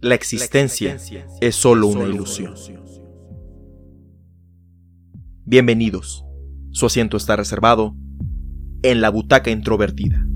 la existencia es solo una ilusión. Bienvenidos. Su asiento está reservado en la butaca introvertida.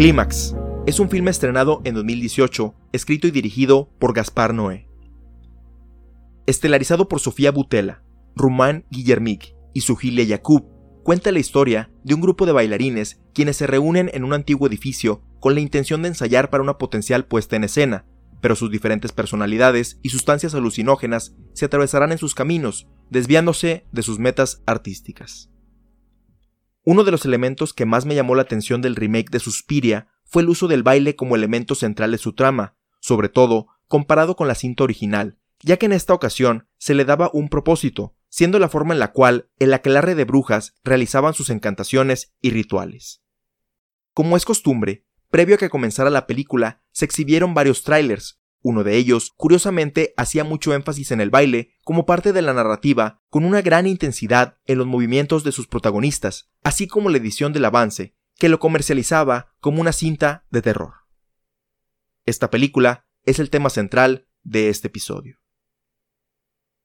Clímax es un filme estrenado en 2018, escrito y dirigido por Gaspar Noé. Estelarizado por Sofía Butela, Rumán Guillermic y Sujilia Yakub, cuenta la historia de un grupo de bailarines quienes se reúnen en un antiguo edificio con la intención de ensayar para una potencial puesta en escena, pero sus diferentes personalidades y sustancias alucinógenas se atravesarán en sus caminos, desviándose de sus metas artísticas. Uno de los elementos que más me llamó la atención del remake de Suspiria fue el uso del baile como elemento central de su trama, sobre todo comparado con la cinta original, ya que en esta ocasión se le daba un propósito, siendo la forma en la cual el aquelarre de brujas realizaban sus encantaciones y rituales. Como es costumbre, previo a que comenzara la película, se exhibieron varios trailers, uno de ellos, curiosamente, hacía mucho énfasis en el baile como parte de la narrativa, con una gran intensidad en los movimientos de sus protagonistas, así como la edición del avance, que lo comercializaba como una cinta de terror. Esta película es el tema central de este episodio.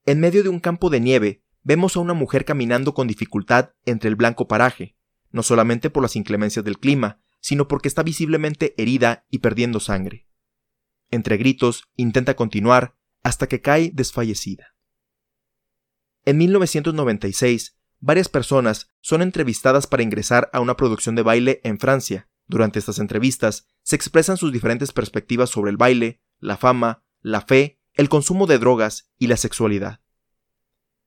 En medio de un campo de nieve, vemos a una mujer caminando con dificultad entre el blanco paraje, no solamente por las inclemencias del clima, sino porque está visiblemente herida y perdiendo sangre. Entre gritos, intenta continuar hasta que cae desfallecida. En 1996, varias personas son entrevistadas para ingresar a una producción de baile en Francia. Durante estas entrevistas se expresan sus diferentes perspectivas sobre el baile, la fama, la fe, el consumo de drogas y la sexualidad.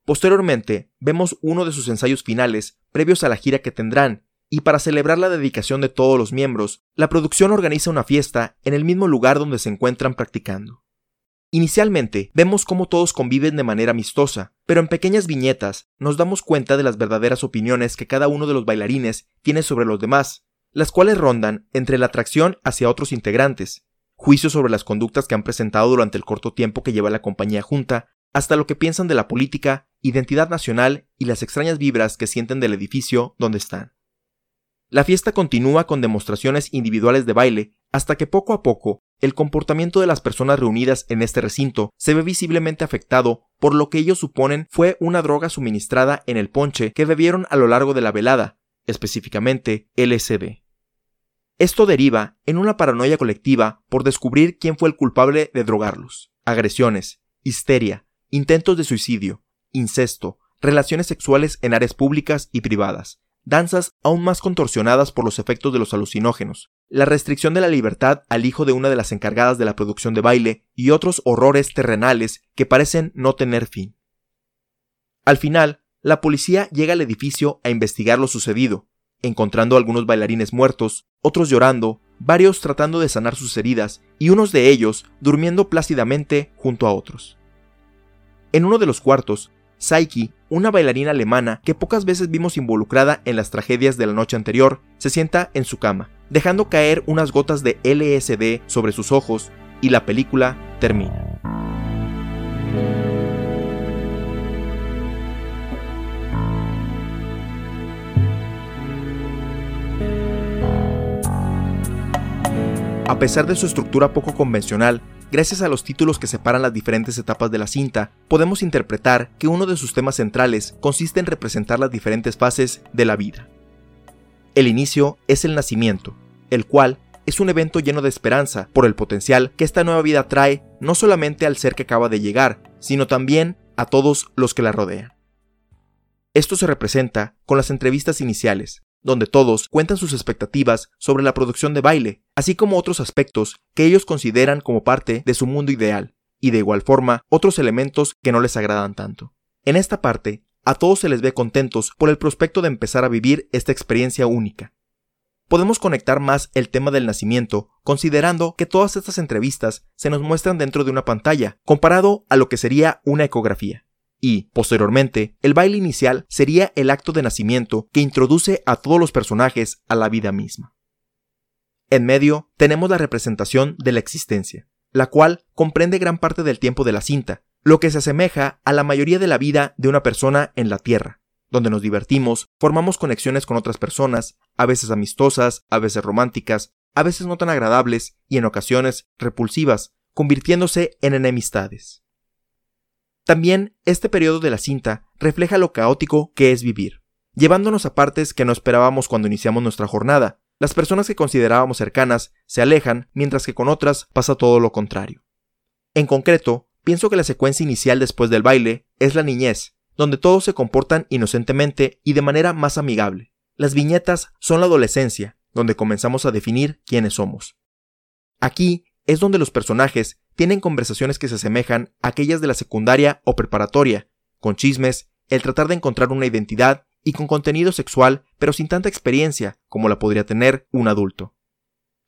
Posteriormente, vemos uno de sus ensayos finales previos a la gira que tendrán y para celebrar la dedicación de todos los miembros, la producción organiza una fiesta en el mismo lugar donde se encuentran practicando. Inicialmente vemos cómo todos conviven de manera amistosa, pero en pequeñas viñetas nos damos cuenta de las verdaderas opiniones que cada uno de los bailarines tiene sobre los demás, las cuales rondan entre la atracción hacia otros integrantes, juicios sobre las conductas que han presentado durante el corto tiempo que lleva la compañía junta, hasta lo que piensan de la política, identidad nacional y las extrañas vibras que sienten del edificio donde están. La fiesta continúa con demostraciones individuales de baile hasta que poco a poco el comportamiento de las personas reunidas en este recinto se ve visiblemente afectado por lo que ellos suponen fue una droga suministrada en el ponche que bebieron a lo largo de la velada, específicamente LSD. Esto deriva en una paranoia colectiva por descubrir quién fue el culpable de drogarlos. Agresiones, histeria, intentos de suicidio, incesto, relaciones sexuales en áreas públicas y privadas, danzas aún más contorsionadas por los efectos de los alucinógenos, la restricción de la libertad al hijo de una de las encargadas de la producción de baile y otros horrores terrenales que parecen no tener fin. Al final, la policía llega al edificio a investigar lo sucedido, encontrando algunos bailarines muertos, otros llorando, varios tratando de sanar sus heridas y unos de ellos durmiendo plácidamente junto a otros. En uno de los cuartos, Saiki, una bailarina alemana que pocas veces vimos involucrada en las tragedias de la noche anterior, se sienta en su cama, dejando caer unas gotas de LSD sobre sus ojos y la película termina. A pesar de su estructura poco convencional, Gracias a los títulos que separan las diferentes etapas de la cinta, podemos interpretar que uno de sus temas centrales consiste en representar las diferentes fases de la vida. El inicio es el nacimiento, el cual es un evento lleno de esperanza por el potencial que esta nueva vida trae no solamente al ser que acaba de llegar, sino también a todos los que la rodean. Esto se representa con las entrevistas iniciales, donde todos cuentan sus expectativas sobre la producción de baile, así como otros aspectos que ellos consideran como parte de su mundo ideal, y de igual forma otros elementos que no les agradan tanto. En esta parte, a todos se les ve contentos por el prospecto de empezar a vivir esta experiencia única. Podemos conectar más el tema del nacimiento considerando que todas estas entrevistas se nos muestran dentro de una pantalla, comparado a lo que sería una ecografía y, posteriormente, el baile inicial sería el acto de nacimiento que introduce a todos los personajes a la vida misma. En medio tenemos la representación de la existencia, la cual comprende gran parte del tiempo de la cinta, lo que se asemeja a la mayoría de la vida de una persona en la Tierra, donde nos divertimos, formamos conexiones con otras personas, a veces amistosas, a veces románticas, a veces no tan agradables y en ocasiones repulsivas, convirtiéndose en enemistades. También este periodo de la cinta refleja lo caótico que es vivir, llevándonos a partes que no esperábamos cuando iniciamos nuestra jornada. Las personas que considerábamos cercanas se alejan, mientras que con otras pasa todo lo contrario. En concreto, pienso que la secuencia inicial después del baile es la niñez, donde todos se comportan inocentemente y de manera más amigable. Las viñetas son la adolescencia, donde comenzamos a definir quiénes somos. Aquí es donde los personajes tienen conversaciones que se asemejan a aquellas de la secundaria o preparatoria, con chismes, el tratar de encontrar una identidad y con contenido sexual, pero sin tanta experiencia como la podría tener un adulto.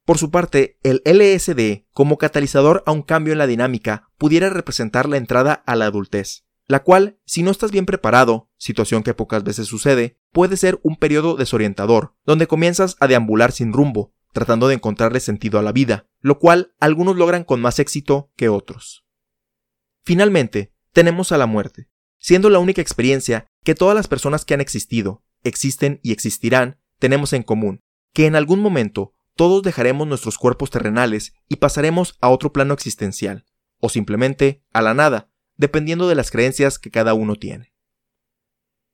Por su parte, el LSD, como catalizador a un cambio en la dinámica, pudiera representar la entrada a la adultez, la cual, si no estás bien preparado, situación que pocas veces sucede, puede ser un periodo desorientador, donde comienzas a deambular sin rumbo, tratando de encontrarle sentido a la vida, lo cual algunos logran con más éxito que otros. Finalmente, tenemos a la muerte, siendo la única experiencia que todas las personas que han existido, existen y existirán, tenemos en común, que en algún momento todos dejaremos nuestros cuerpos terrenales y pasaremos a otro plano existencial, o simplemente a la nada, dependiendo de las creencias que cada uno tiene.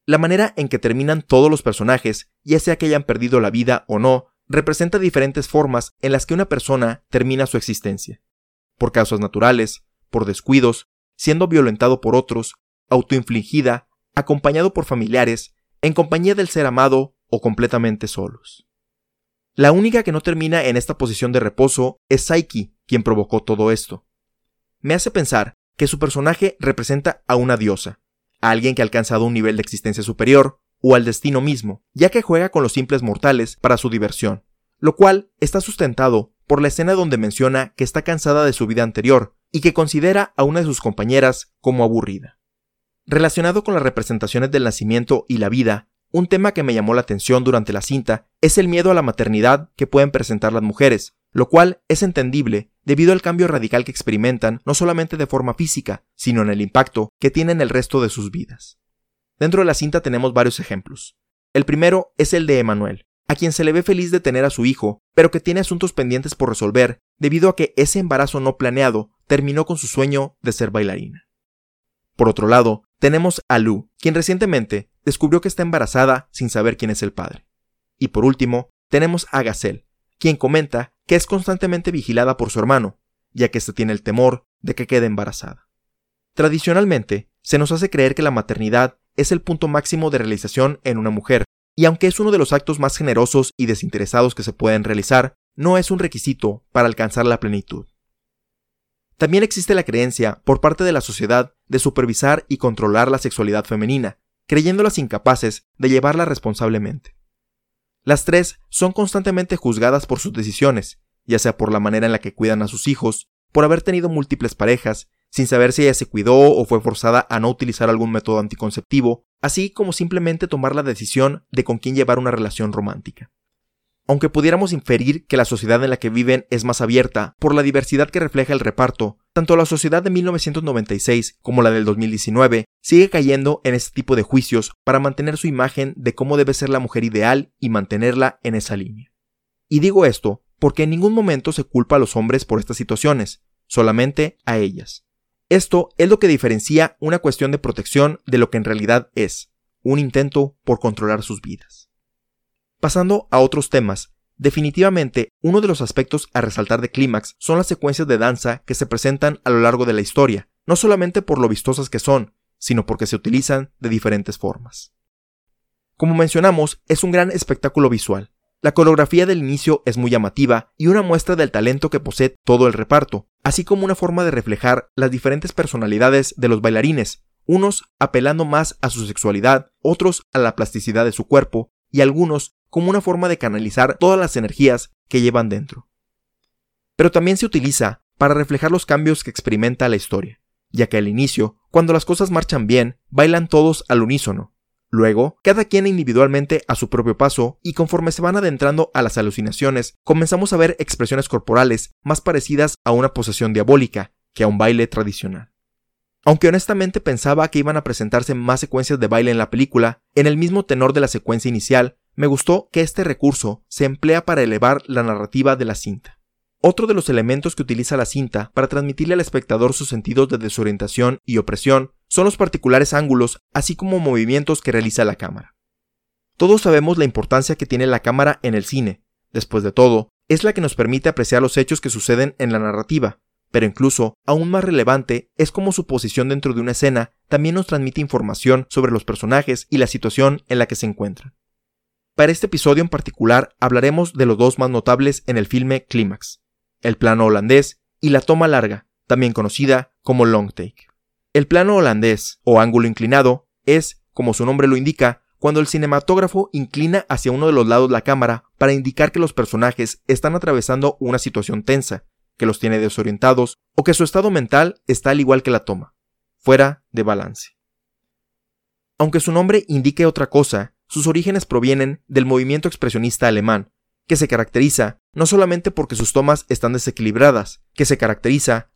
La manera en que terminan todos los personajes, ya sea que hayan perdido la vida o no, representa diferentes formas en las que una persona termina su existencia. Por causas naturales, por descuidos, siendo violentado por otros, autoinfligida, acompañado por familiares, en compañía del ser amado o completamente solos. La única que no termina en esta posición de reposo es Psyche, quien provocó todo esto. Me hace pensar que su personaje representa a una diosa, a alguien que ha alcanzado un nivel de existencia superior, o al destino mismo, ya que juega con los simples mortales para su diversión, lo cual está sustentado por la escena donde menciona que está cansada de su vida anterior y que considera a una de sus compañeras como aburrida. Relacionado con las representaciones del nacimiento y la vida, un tema que me llamó la atención durante la cinta es el miedo a la maternidad que pueden presentar las mujeres, lo cual es entendible debido al cambio radical que experimentan no solamente de forma física, sino en el impacto que tienen el resto de sus vidas. Dentro de la cinta tenemos varios ejemplos. El primero es el de Emanuel, a quien se le ve feliz de tener a su hijo, pero que tiene asuntos pendientes por resolver debido a que ese embarazo no planeado terminó con su sueño de ser bailarina. Por otro lado, tenemos a Lu, quien recientemente descubrió que está embarazada sin saber quién es el padre. Y por último, tenemos a Gazelle, quien comenta que es constantemente vigilada por su hermano, ya que éste tiene el temor de que quede embarazada. Tradicionalmente, se nos hace creer que la maternidad es el punto máximo de realización en una mujer, y aunque es uno de los actos más generosos y desinteresados que se pueden realizar, no es un requisito para alcanzar la plenitud. También existe la creencia por parte de la sociedad de supervisar y controlar la sexualidad femenina, creyéndolas incapaces de llevarla responsablemente. Las tres son constantemente juzgadas por sus decisiones, ya sea por la manera en la que cuidan a sus hijos, por haber tenido múltiples parejas, sin saber si ella se cuidó o fue forzada a no utilizar algún método anticonceptivo, así como simplemente tomar la decisión de con quién llevar una relación romántica. Aunque pudiéramos inferir que la sociedad en la que viven es más abierta por la diversidad que refleja el reparto, tanto la sociedad de 1996 como la del 2019 sigue cayendo en este tipo de juicios para mantener su imagen de cómo debe ser la mujer ideal y mantenerla en esa línea. Y digo esto porque en ningún momento se culpa a los hombres por estas situaciones, solamente a ellas. Esto es lo que diferencia una cuestión de protección de lo que en realidad es, un intento por controlar sus vidas. Pasando a otros temas, definitivamente uno de los aspectos a resaltar de Clímax son las secuencias de danza que se presentan a lo largo de la historia, no solamente por lo vistosas que son, sino porque se utilizan de diferentes formas. Como mencionamos, es un gran espectáculo visual. La coreografía del inicio es muy llamativa y una muestra del talento que posee todo el reparto, así como una forma de reflejar las diferentes personalidades de los bailarines, unos apelando más a su sexualidad, otros a la plasticidad de su cuerpo y algunos como una forma de canalizar todas las energías que llevan dentro. Pero también se utiliza para reflejar los cambios que experimenta la historia, ya que al inicio, cuando las cosas marchan bien, bailan todos al unísono, Luego, cada quien individualmente a su propio paso, y conforme se van adentrando a las alucinaciones, comenzamos a ver expresiones corporales más parecidas a una posesión diabólica que a un baile tradicional. Aunque honestamente pensaba que iban a presentarse más secuencias de baile en la película, en el mismo tenor de la secuencia inicial, me gustó que este recurso se emplea para elevar la narrativa de la cinta. Otro de los elementos que utiliza la cinta para transmitirle al espectador sus sentidos de desorientación y opresión son los particulares ángulos, así como movimientos que realiza la cámara. Todos sabemos la importancia que tiene la cámara en el cine. Después de todo, es la que nos permite apreciar los hechos que suceden en la narrativa, pero incluso, aún más relevante, es como su posición dentro de una escena también nos transmite información sobre los personajes y la situación en la que se encuentran. Para este episodio en particular hablaremos de los dos más notables en el filme Clímax, el plano holandés y la toma larga, también conocida como long take. El plano holandés, o ángulo inclinado, es, como su nombre lo indica, cuando el cinematógrafo inclina hacia uno de los lados la cámara para indicar que los personajes están atravesando una situación tensa, que los tiene desorientados o que su estado mental está al igual que la toma, fuera de balance. Aunque su nombre indique otra cosa, sus orígenes provienen del movimiento expresionista alemán, que se caracteriza no solamente porque sus tomas están desequilibradas, que se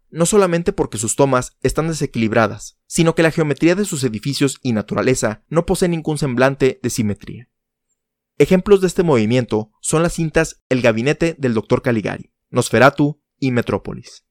no solamente porque sus tomas están desequilibradas, sino que la geometría de sus edificios y naturaleza no posee ningún semblante de simetría. Ejemplos de este movimiento son las cintas El gabinete del Dr. Caligari, Nosferatu y Metrópolis.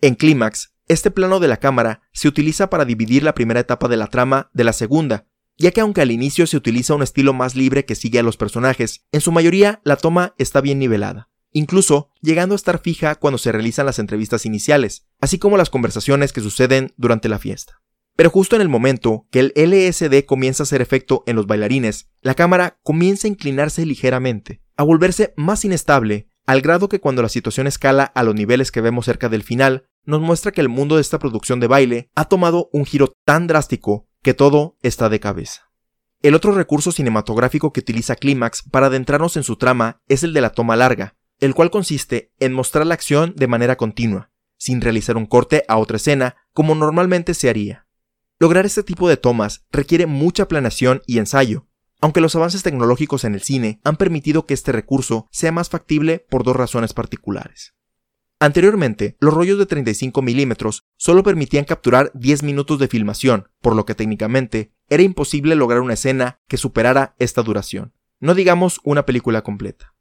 En Clímax, este plano de la cámara se utiliza para dividir la primera etapa de la trama de la segunda, ya que aunque al inicio se utiliza un estilo más libre que sigue a los personajes, en su mayoría la toma está bien nivelada incluso llegando a estar fija cuando se realizan las entrevistas iniciales, así como las conversaciones que suceden durante la fiesta. Pero justo en el momento que el LSD comienza a hacer efecto en los bailarines, la cámara comienza a inclinarse ligeramente, a volverse más inestable, al grado que cuando la situación escala a los niveles que vemos cerca del final, nos muestra que el mundo de esta producción de baile ha tomado un giro tan drástico que todo está de cabeza. El otro recurso cinematográfico que utiliza Clímax para adentrarnos en su trama es el de la toma larga, el cual consiste en mostrar la acción de manera continua, sin realizar un corte a otra escena como normalmente se haría. Lograr este tipo de tomas requiere mucha planeación y ensayo, aunque los avances tecnológicos en el cine han permitido que este recurso sea más factible por dos razones particulares. Anteriormente, los rollos de 35 milímetros solo permitían capturar 10 minutos de filmación, por lo que técnicamente era imposible lograr una escena que superara esta duración, no digamos una película completa.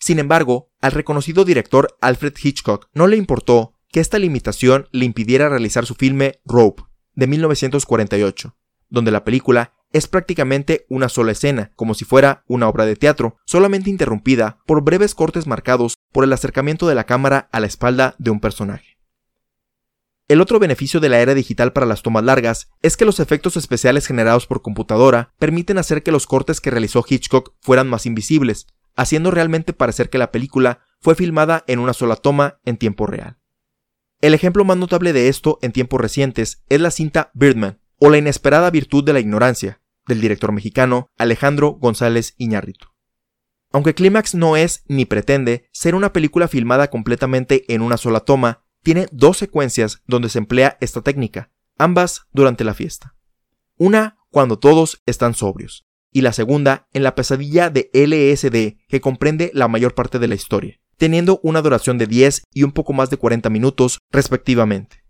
Sin embargo, al reconocido director Alfred Hitchcock no le importó que esta limitación le impidiera realizar su filme Rope, de 1948, donde la película es prácticamente una sola escena, como si fuera una obra de teatro, solamente interrumpida por breves cortes marcados por el acercamiento de la cámara a la espalda de un personaje. El otro beneficio de la era digital para las tomas largas es que los efectos especiales generados por computadora permiten hacer que los cortes que realizó Hitchcock fueran más invisibles, haciendo realmente parecer que la película fue filmada en una sola toma en tiempo real. El ejemplo más notable de esto en tiempos recientes es la cinta Birdman, o La inesperada virtud de la ignorancia, del director mexicano Alejandro González Iñárritu. Aunque Clímax no es ni pretende ser una película filmada completamente en una sola toma, tiene dos secuencias donde se emplea esta técnica, ambas durante la fiesta. Una cuando todos están sobrios, y la segunda en la pesadilla de LSD que comprende la mayor parte de la historia, teniendo una duración de 10 y un poco más de 40 minutos respectivamente.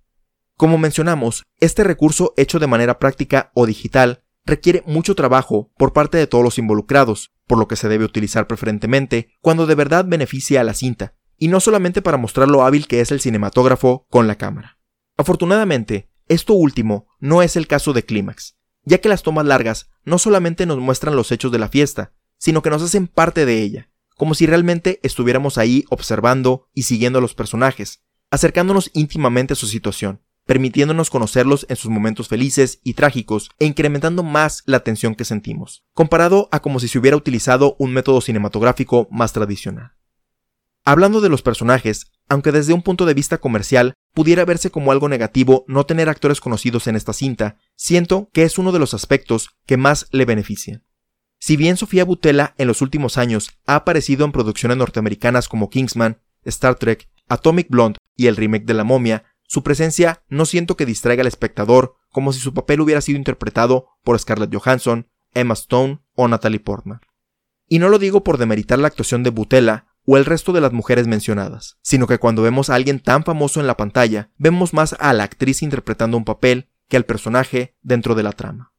Como mencionamos, este recurso hecho de manera práctica o digital requiere mucho trabajo por parte de todos los involucrados, por lo que se debe utilizar preferentemente cuando de verdad beneficia a la cinta, y no solamente para mostrar lo hábil que es el cinematógrafo con la cámara. Afortunadamente, esto último no es el caso de Clímax, ya que las tomas largas no solamente nos muestran los hechos de la fiesta, sino que nos hacen parte de ella, como si realmente estuviéramos ahí observando y siguiendo a los personajes, acercándonos íntimamente a su situación, permitiéndonos conocerlos en sus momentos felices y trágicos e incrementando más la tensión que sentimos, comparado a como si se hubiera utilizado un método cinematográfico más tradicional. Hablando de los personajes, aunque desde un punto de vista comercial pudiera verse como algo negativo no tener actores conocidos en esta cinta, siento que es uno de los aspectos que más le benefician. Si bien Sofía Butela en los últimos años ha aparecido en producciones norteamericanas como Kingsman, Star Trek, Atomic Blonde y el remake de La momia, su presencia no siento que distraiga al espectador como si su papel hubiera sido interpretado por Scarlett Johansson, Emma Stone o Natalie Portman. Y no lo digo por demeritar la actuación de Butella o el resto de las mujeres mencionadas, sino que cuando vemos a alguien tan famoso en la pantalla, vemos más a la actriz interpretando un papel que al personaje dentro de la trama.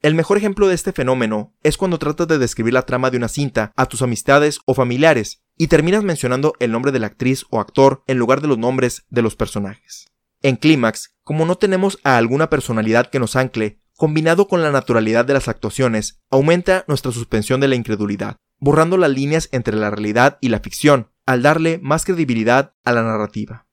El mejor ejemplo de este fenómeno es cuando tratas de describir la trama de una cinta a tus amistades o familiares y terminas mencionando el nombre de la actriz o actor en lugar de los nombres de los personajes. En Clímax, como no tenemos a alguna personalidad que nos ancle, combinado con la naturalidad de las actuaciones, aumenta nuestra suspensión de la incredulidad, borrando las líneas entre la realidad y la ficción, al darle más credibilidad a la narrativa.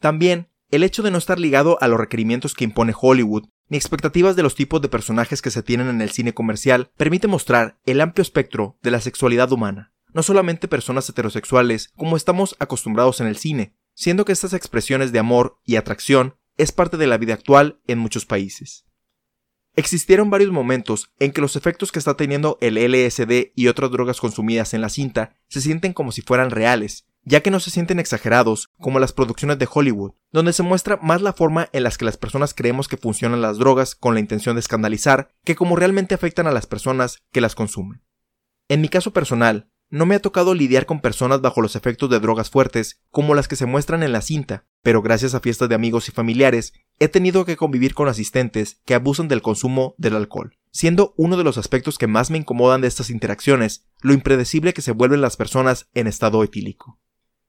También, el hecho de no estar ligado a los requerimientos que impone Hollywood, ni expectativas de los tipos de personajes que se tienen en el cine comercial, permite mostrar el amplio espectro de la sexualidad humana, no solamente personas heterosexuales como estamos acostumbrados en el cine, siendo que estas expresiones de amor y atracción es parte de la vida actual en muchos países. Existieron varios momentos en que los efectos que está teniendo el LSD y otras drogas consumidas en la cinta se sienten como si fueran reales, ya que no se sienten exagerados como las producciones de Hollywood, donde se muestra más la forma en las que las personas creemos que funcionan las drogas con la intención de escandalizar que como realmente afectan a las personas que las consumen. En mi caso personal, no me ha tocado lidiar con personas bajo los efectos de drogas fuertes como las que se muestran en la cinta, pero gracias a fiestas de amigos y familiares he tenido que convivir con asistentes que abusan del consumo del alcohol, siendo uno de los aspectos que más me incomodan de estas interacciones lo impredecible que se vuelven las personas en estado etílico.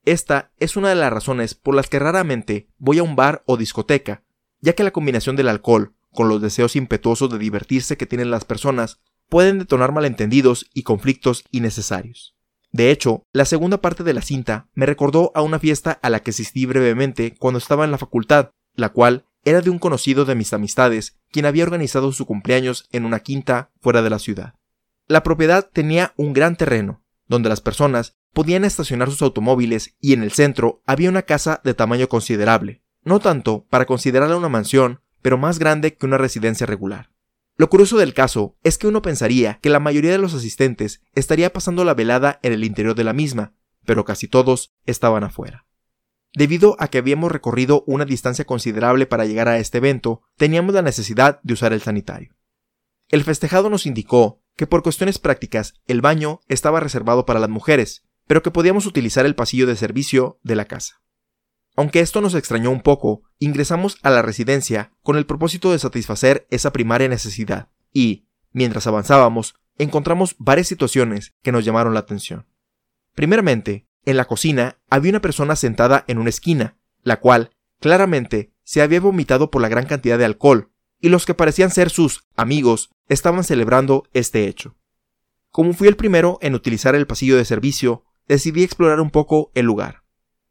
Esta es una de las razones por las que raramente voy a un bar o discoteca, ya que la combinación del alcohol con los deseos impetuosos de divertirse que tienen las personas pueden detonar malentendidos y conflictos innecesarios. De hecho, la segunda parte de la cinta me recordó a una fiesta a la que asistí brevemente cuando estaba en la facultad, la cual era de un conocido de mis amistades, quien había organizado su cumpleaños en una quinta fuera de la ciudad. La propiedad tenía un gran terreno, donde las personas podían estacionar sus automóviles y en el centro había una casa de tamaño considerable, no tanto para considerarla una mansión, pero más grande que una residencia regular. Lo curioso del caso es que uno pensaría que la mayoría de los asistentes estaría pasando la velada en el interior de la misma, pero casi todos estaban afuera. Debido a que habíamos recorrido una distancia considerable para llegar a este evento, teníamos la necesidad de usar el sanitario. El festejado nos indicó que por cuestiones prácticas el baño estaba reservado para las mujeres, pero que podíamos utilizar el pasillo de servicio de la casa. Aunque esto nos extrañó un poco, ingresamos a la residencia con el propósito de satisfacer esa primaria necesidad, y, mientras avanzábamos, encontramos varias situaciones que nos llamaron la atención. Primeramente, en la cocina había una persona sentada en una esquina, la cual, claramente, se había vomitado por la gran cantidad de alcohol, y los que parecían ser sus amigos estaban celebrando este hecho. Como fui el primero en utilizar el pasillo de servicio, decidí explorar un poco el lugar.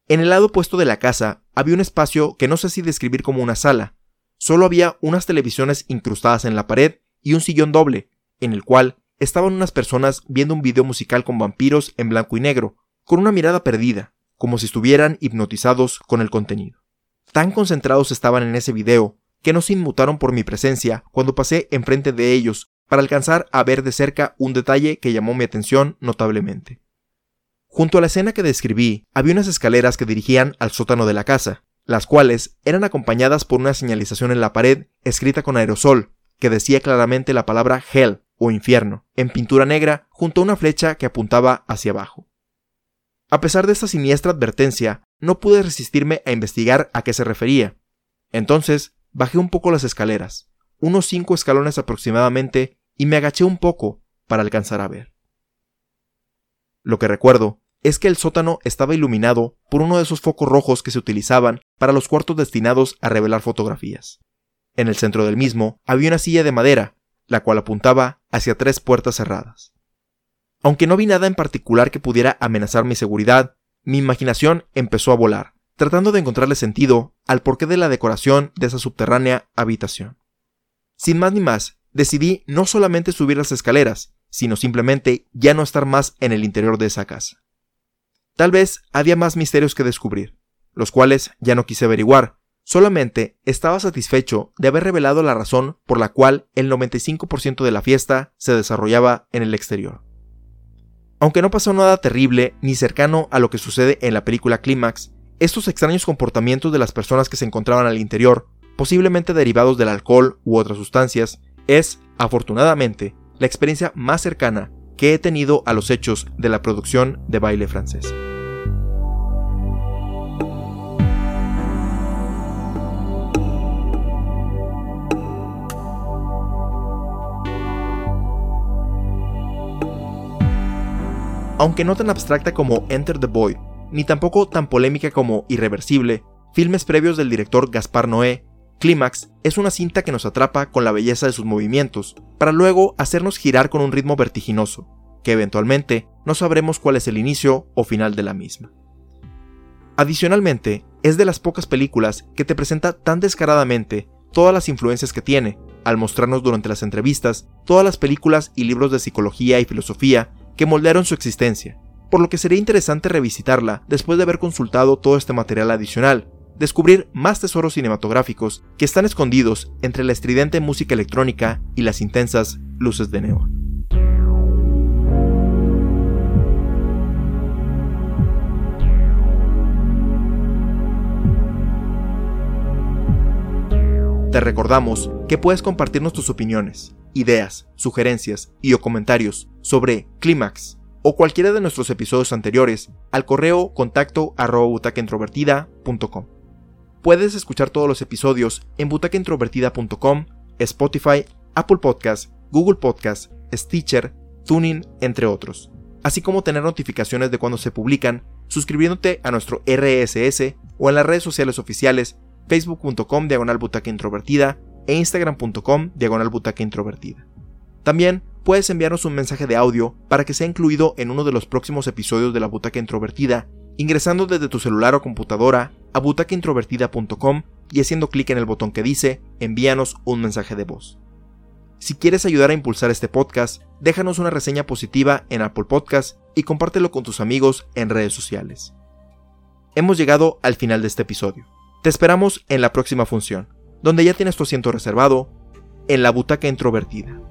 En el lado opuesto de la casa había un espacio que no sé si describir como una sala. Solo había unas televisiones incrustadas en la pared y un sillón doble, en el cual estaban unas personas viendo un video musical con vampiros en blanco y negro, con una mirada perdida, como si estuvieran hipnotizados con el contenido. Tan concentrados estaban en ese video que no se inmutaron por mi presencia cuando pasé enfrente de ellos para alcanzar a ver de cerca un detalle que llamó mi atención notablemente. Junto a la escena que describí, había unas escaleras que dirigían al sótano de la casa, las cuales eran acompañadas por una señalización en la pared escrita con aerosol, que decía claramente la palabra Hell o infierno, en pintura negra junto a una flecha que apuntaba hacia abajo. A pesar de esta siniestra advertencia, no pude resistirme a investigar a qué se refería. Entonces, bajé un poco las escaleras, unos cinco escalones aproximadamente, y me agaché un poco para alcanzar a ver. Lo que recuerdo es que el sótano estaba iluminado por uno de esos focos rojos que se utilizaban para los cuartos destinados a revelar fotografías. En el centro del mismo había una silla de madera, la cual apuntaba hacia tres puertas cerradas. Aunque no vi nada en particular que pudiera amenazar mi seguridad, mi imaginación empezó a volar, tratando de encontrarle sentido al porqué de la decoración de esa subterránea habitación. Sin más ni más, decidí no solamente subir las escaleras, sino simplemente ya no estar más en el interior de esa casa. Tal vez había más misterios que descubrir, los cuales ya no quise averiguar, solamente estaba satisfecho de haber revelado la razón por la cual el 95% de la fiesta se desarrollaba en el exterior. Aunque no pasó nada terrible ni cercano a lo que sucede en la película Clímax, estos extraños comportamientos de las personas que se encontraban al interior posiblemente derivados del alcohol u otras sustancias, es, afortunadamente, la experiencia más cercana que he tenido a los hechos de la producción de baile francés. Aunque no tan abstracta como Enter the Boy, ni tampoco tan polémica como Irreversible, filmes previos del director Gaspar Noé, Clímax es una cinta que nos atrapa con la belleza de sus movimientos, para luego hacernos girar con un ritmo vertiginoso, que eventualmente no sabremos cuál es el inicio o final de la misma. Adicionalmente, es de las pocas películas que te presenta tan descaradamente todas las influencias que tiene, al mostrarnos durante las entrevistas todas las películas y libros de psicología y filosofía que moldearon su existencia, por lo que sería interesante revisitarla después de haber consultado todo este material adicional, descubrir más tesoros cinematográficos que están escondidos entre la estridente música electrónica y las intensas luces de neón. Te recordamos que puedes compartirnos tus opiniones, ideas, sugerencias y o comentarios sobre Clímax o cualquiera de nuestros episodios anteriores al correo contacto arroba Puedes escuchar todos los episodios en butacaintrovertida.com, Spotify, Apple Podcasts, Google Podcasts, Stitcher, Tuning, entre otros, así como tener notificaciones de cuando se publican suscribiéndote a nuestro RSS o en las redes sociales oficiales facebook.com diagonal introvertida e instagram.com diagonal introvertida. También puedes enviarnos un mensaje de audio para que sea incluido en uno de los próximos episodios de la butaca introvertida, ingresando desde tu celular o computadora a butacaintrovertida.com y haciendo clic en el botón que dice envíanos un mensaje de voz. Si quieres ayudar a impulsar este podcast, déjanos una reseña positiva en Apple Podcast y compártelo con tus amigos en redes sociales. Hemos llegado al final de este episodio. Te esperamos en la próxima función, donde ya tienes tu asiento reservado en la butaca introvertida.